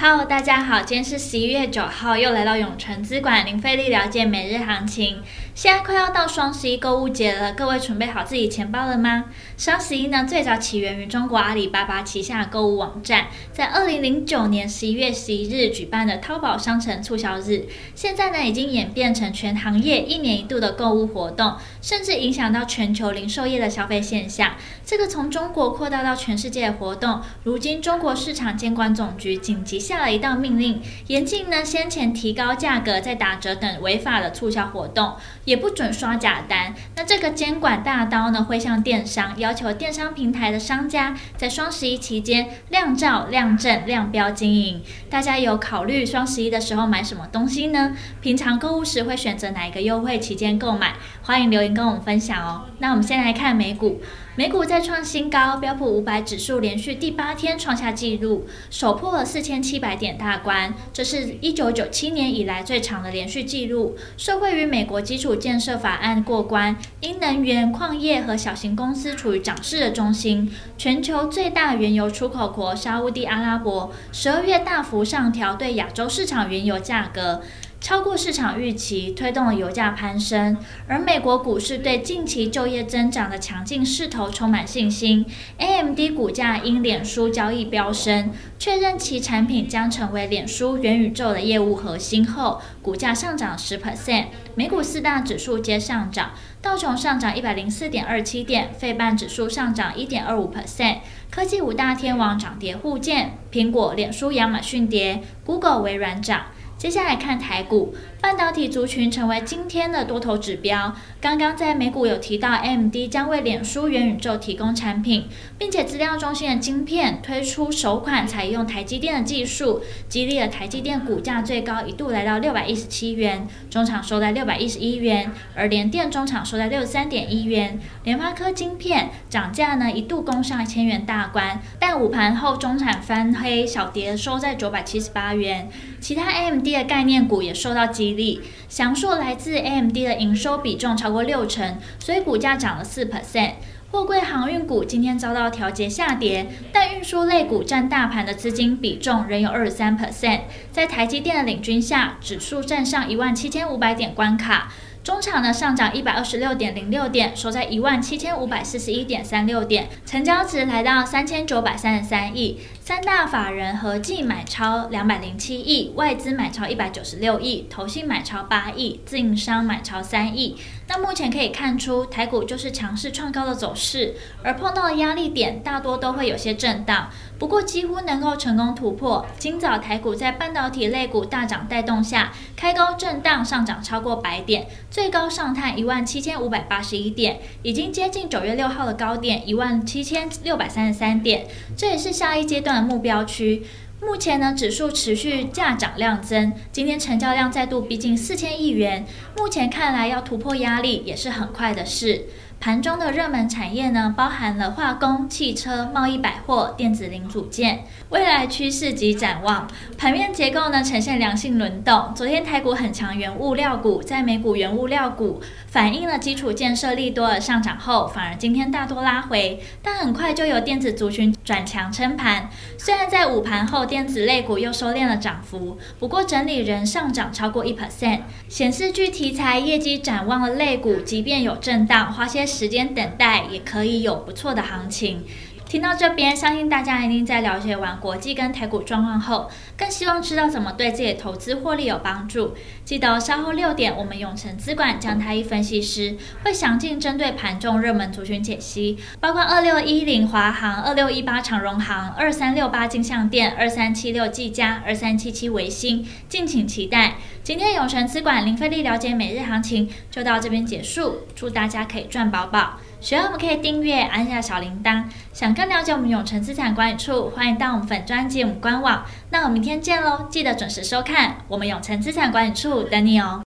好大家好，今天是十一月九号，又来到永诚资管零费力了解每日行情。现在快要到双十一购物节了，各位准备好自己钱包了吗？双十一呢，最早起源于中国阿里巴巴旗下的购物网站，在二零零九年十一月十一日举办的淘宝商城促销日，现在呢已经演变成全行业一年一度的购物活动，甚至影响到全球零售业的消费现象。这个从中国扩大到全世界的活动，如今中国市场监管总局紧急下了一道命令，严禁呢先前提高价格再打折等违法的促销活动。也不准刷假单。那这个监管大刀呢，会向电商要求电商平台的商家在双十一期间亮照、亮正、亮标经营。大家有考虑双十一的时候买什么东西呢？平常购物时会选择哪一个优惠期间购买？欢迎留言跟我们分享哦。那我们先来看美股。美股再创新高，标普五百指数连续第八天创下纪录，首破了四千七百点大关，这是一九九七年以来最长的连续记录。社会与美国基础建设法案过关，因能源、矿业和小型公司处于涨势的中心，全球最大原油出口国沙乌地阿拉伯十二月大幅上调对亚洲市场原油价格。超过市场预期，推动了油价攀升。而美国股市对近期就业增长的强劲势头充满信心。AMD 股价因脸书交易飙升，确认其产品将成为脸书元宇宙的业务核心后，股价上涨十 percent。美股四大指数皆上涨，道琼上涨一百零四点二七点，费半指数上涨一点二五 percent。科技五大天王涨跌互见，苹果、脸书、亚马逊跌，Google、微软涨。接下来看台股，半导体族群成为今天的多头指标。刚刚在美股有提到，AMD 将为脸书元宇宙提供产品，并且资料中心的晶片推出首款采用台积电的技术，激励了台积电股价最高一度来到六百一十七元，中场收在六百一十一元，而联电中场收在六十三点一元。联发科晶片涨价呢一度攻上千元大关，但午盘后中场翻黑，小跌收在九百七十八元。其他 AMD 的概念股也受到激励，祥硕来自 AMD 的营收比重超过六成，所以股价涨了四 percent。货柜航运股今天遭到调节下跌，但运输类股占大盘的资金比重仍有二十三 percent。在台积电的领军下，指数站上一万七千五百点关卡。中场呢上涨一百二十六点零六点，收在一万七千五百四十一点三六点，成交值来到三千九百三十三亿，三大法人合计买超两百零七亿，外资买超一百九十六亿，投信买超八亿，自营商买超三亿。那目前可以看出，台股就是强势创高的走势，而碰到的压力点大多都会有些震荡，不过几乎能够成功突破。今早台股在半导体类股大涨带动下，开高震荡上涨超过百点，最高上探一万七千五百八十一点，已经接近九月六号的高点一万七千六百三十三点，这也是下一阶段目标区。目前呢，指数持续价涨量增，今天成交量再度逼近四千亿元，目前看来要突破压力也是很快的事。盘中的热门产业呢，包含了化工、汽车、贸易百货、电子零组件。未来趋势及展望，盘面结构呢呈现良性轮动。昨天台股很强，原物料股在美股原物料股反映了基础建设利多而上涨后，反而今天大多拉回，但很快就有电子族群转强撑盘。虽然在午盘后电子类股又收敛了涨幅，不过整理仍上涨超过一 percent，显示具题材业绩展望的类股，即便有震荡，花些时间等待也可以有不错的行情。听到这边，相信大家一定在了解完国际跟台股状况后，更希望知道怎么对自己的投资获利有帮助。记得稍后六点，我们永诚资管江太一分析师会详尽针对盘中热门族群解析，包括二六一零华航、二六一八长荣航、二三六八金像电、二三七六技嘉、二三七七维新，敬请期待。今天永诚资管零费力了解每日行情就到这边结束，祝大家可以赚饱饱。喜欢我们可以订阅，按下小铃铛。想更了解我们永城资产管理处，欢迎到我们粉专及我们官网。那我们明天见喽，记得准时收看我们永城资产管理处等你哦。